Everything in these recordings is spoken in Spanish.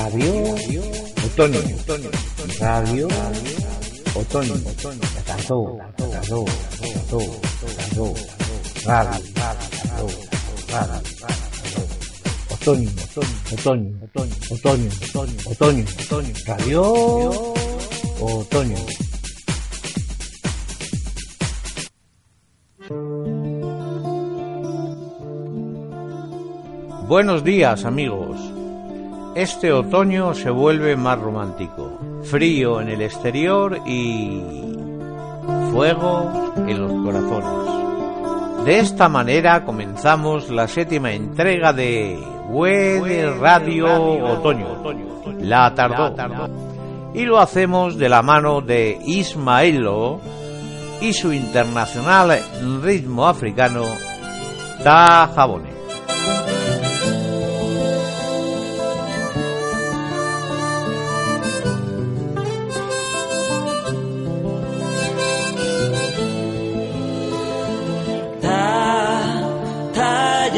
Radio Otoño. Radio Otoño. Radio, radio, radio, Otoño, otoño, otoño, otoño, otoño, otoño, otoño, radio otoño. Buenos días amigos. Este otoño se vuelve más romántico. Frío en el exterior y fuego en los corazones. De esta manera comenzamos la séptima entrega de Web Radio Otoño. La tardó. Y lo hacemos de la mano de Ismaelo y su internacional ritmo africano Tajabone.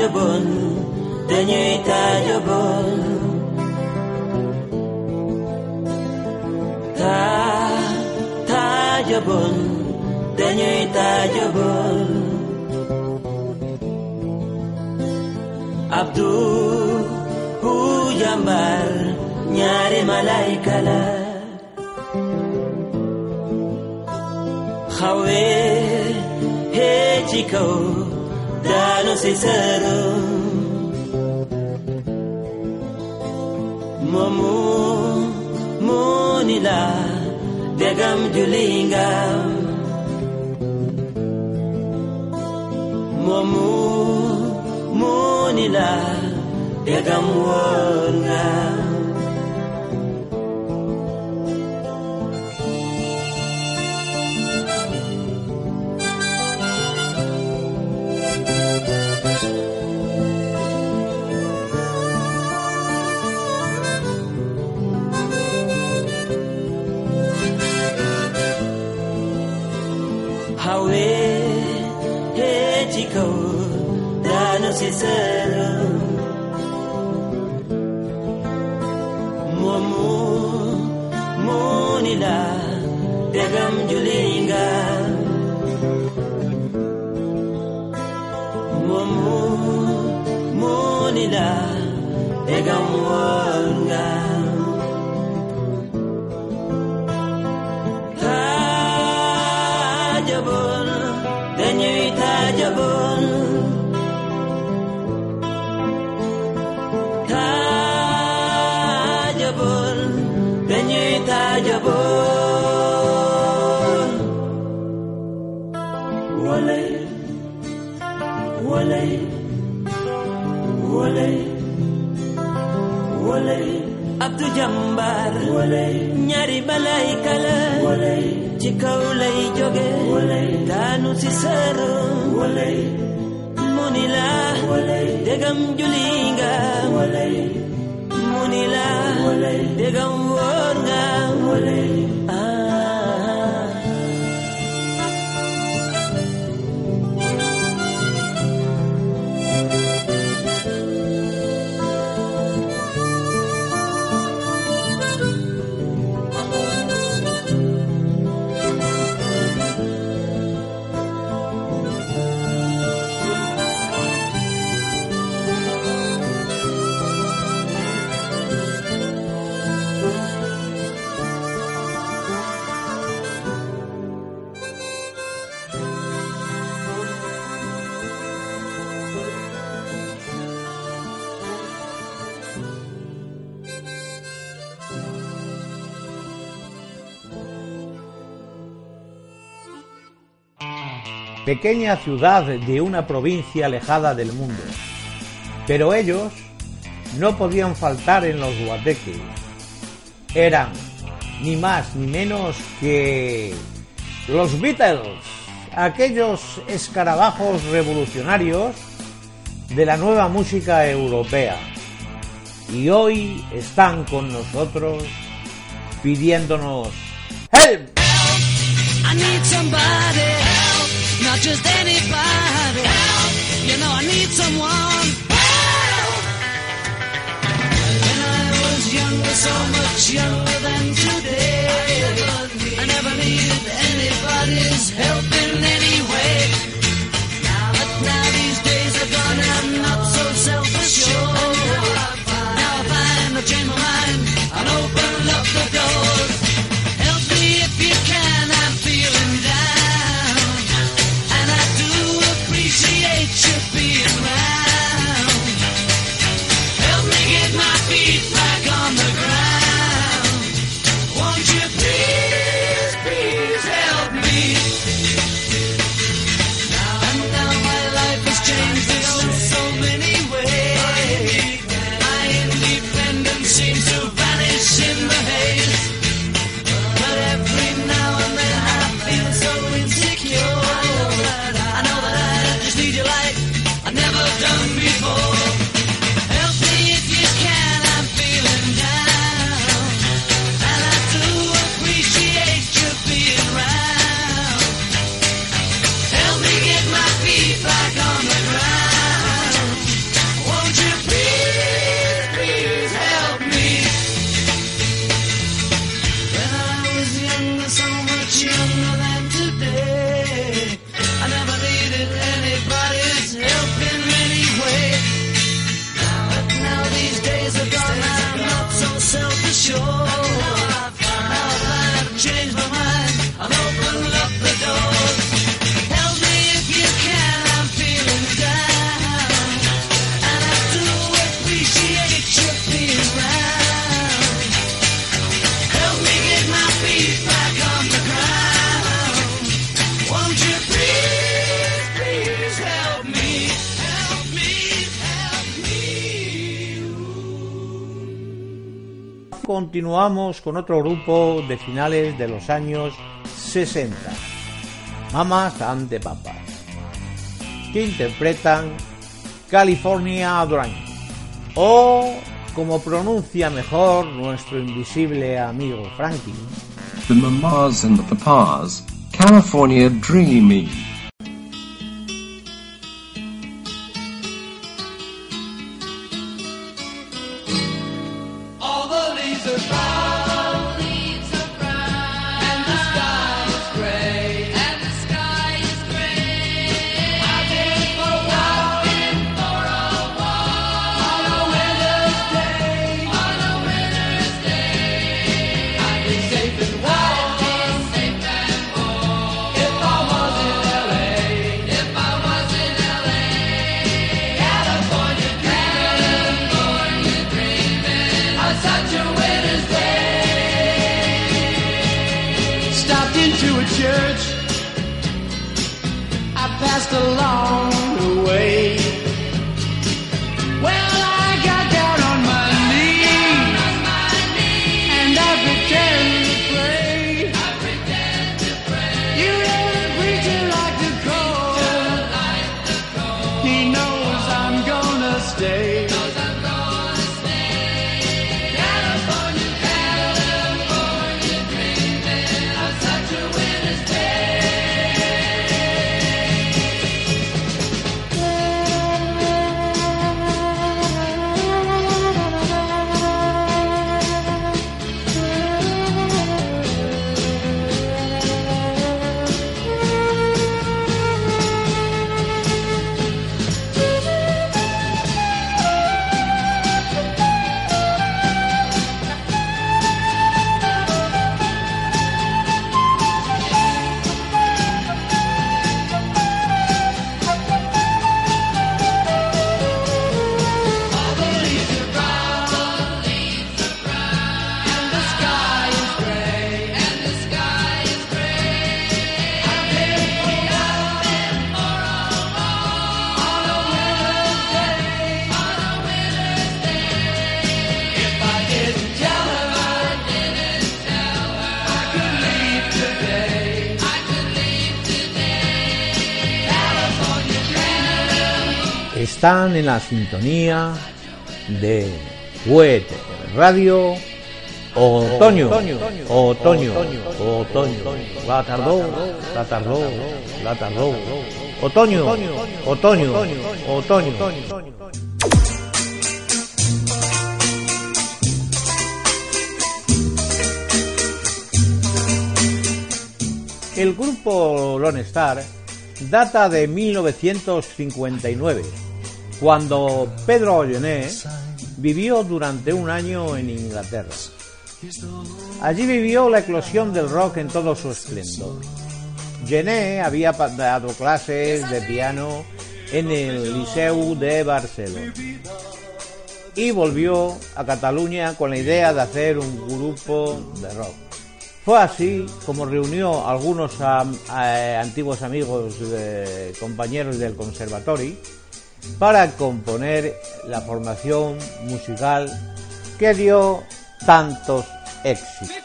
Tajabon dañuy tajabon ta tajabon dañuy tajabon abdu hu jambar ñaari malaika la xawe hee ci sincero. Momu munila degam julinga. Momu munila degam wonga. hechicero. Muamu munila degam julinga. Muamu munila degam wa. Walay ñaari balay kala. Ci kaw lay jóge daanu ci sërëm mu dégam juli nga mu dégam wóor nga pequeña ciudad de una provincia alejada del mundo. Pero ellos no podían faltar en los guateques. Eran ni más ni menos que los Beatles, aquellos escarabajos revolucionarios de la nueva música europea. Y hoy están con nosotros pidiéndonos help. someone. When I was younger, so much younger. Continuamos con otro grupo de finales de los años 60, Mamas and the Papas, que interpretan California Dream, o como pronuncia mejor nuestro invisible amigo Frankie, The Mamas and the Papas, California Dreamy. Along están en la sintonía de Wet Radio. Otoño, Otoño, Otoño, la tardó, la tardó, la tardó, Otoño, Otoño, Otoño. El grupo Lone Star data de 1959, cuando Pedro Ollené vivió durante un año en Inglaterra. Allí vivió la eclosión del rock en todo su esplendor. Gené había dado clases de piano en el Liceu de Barcelona y volvió a Cataluña con la idea de hacer un grupo de rock. Fue así como reunió a algunos eh, antiguos amigos, compañeros del conservatorio, para componer la formación musical que dio tantos éxitos.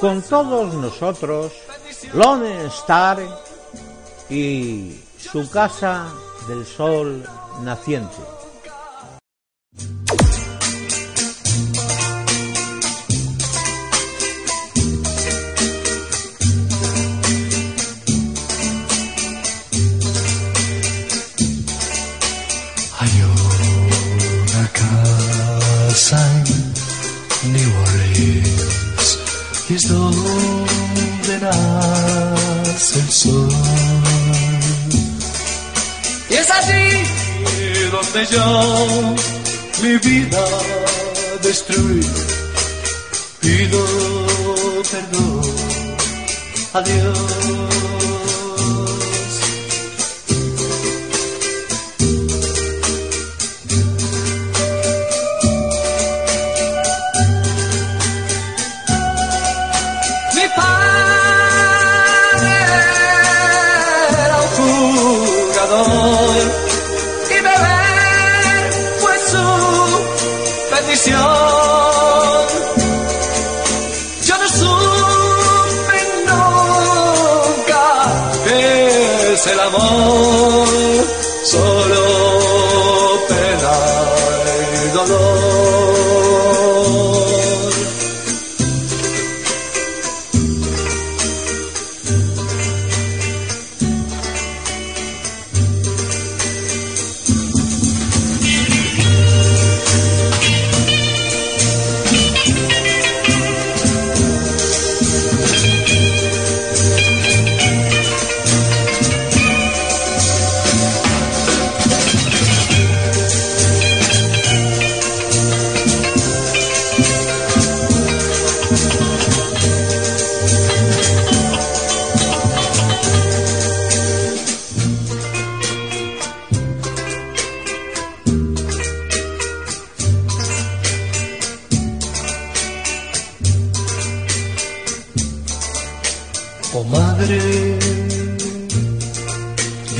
Con todos nosotros, Lone Star y su casa del sol naciente. Yo mi vida destruí. Pido perdón, adiós.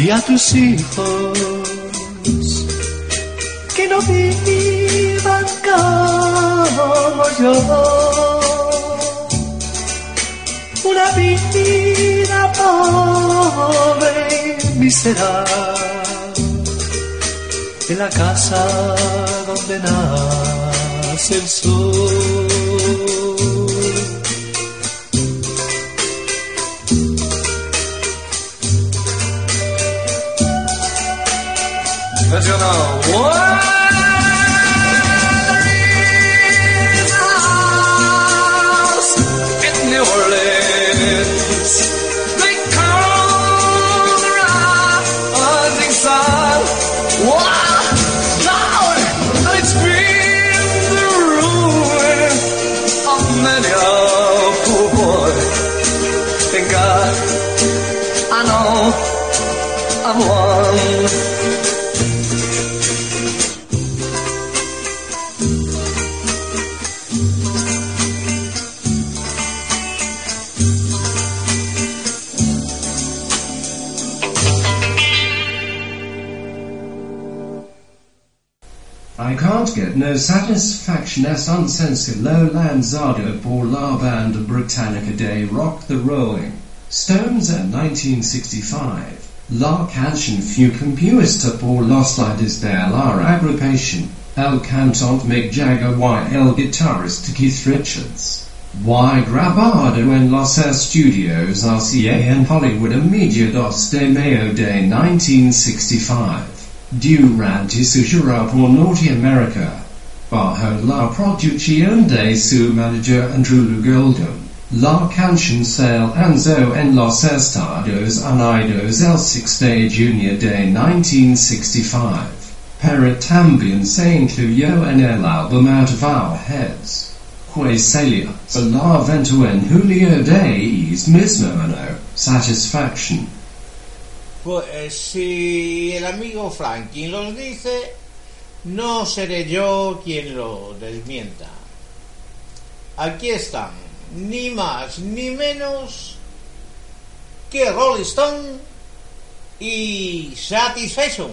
Di a tus hijos que no vivan como yo. Una vida pobre y miserable en la casa donde nace el sol. No satisfaction as uncensored lowland Zardo pour la band of Britannica Day rock the rolling. Stones at 1965. La canción fue compuesta por los líderes de la agrupación. El cantante Mick Jagger y el guitarrista Keith Richards. Y grabado en los estudios RCA en Hollywood a mediados de mayo de 1965. Durante su gira por Norteamérica, bajo la producción de su manager Andrew Goldham, la canción se lanzó en los Estados Unidos el 6 de junio de 1965, pero también se incluyó en el álbum Out of Our Heads. Fue salida a la venta en julio de ese mismo año, Satisfaction. Pues si el amigo Franklin los dice, no seré yo quien lo desmienta. Aquí están, ni más ni menos que Rolling Stone y Satisfaction.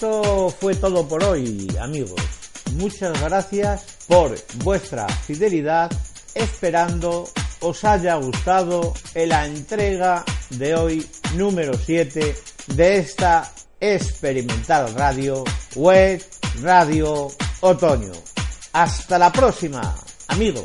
Esto fue todo por hoy, amigos. Muchas gracias por vuestra fidelidad, esperando os haya gustado la entrega de hoy número 7 de esta experimental radio web Radio Otoño. Hasta la próxima, amigos.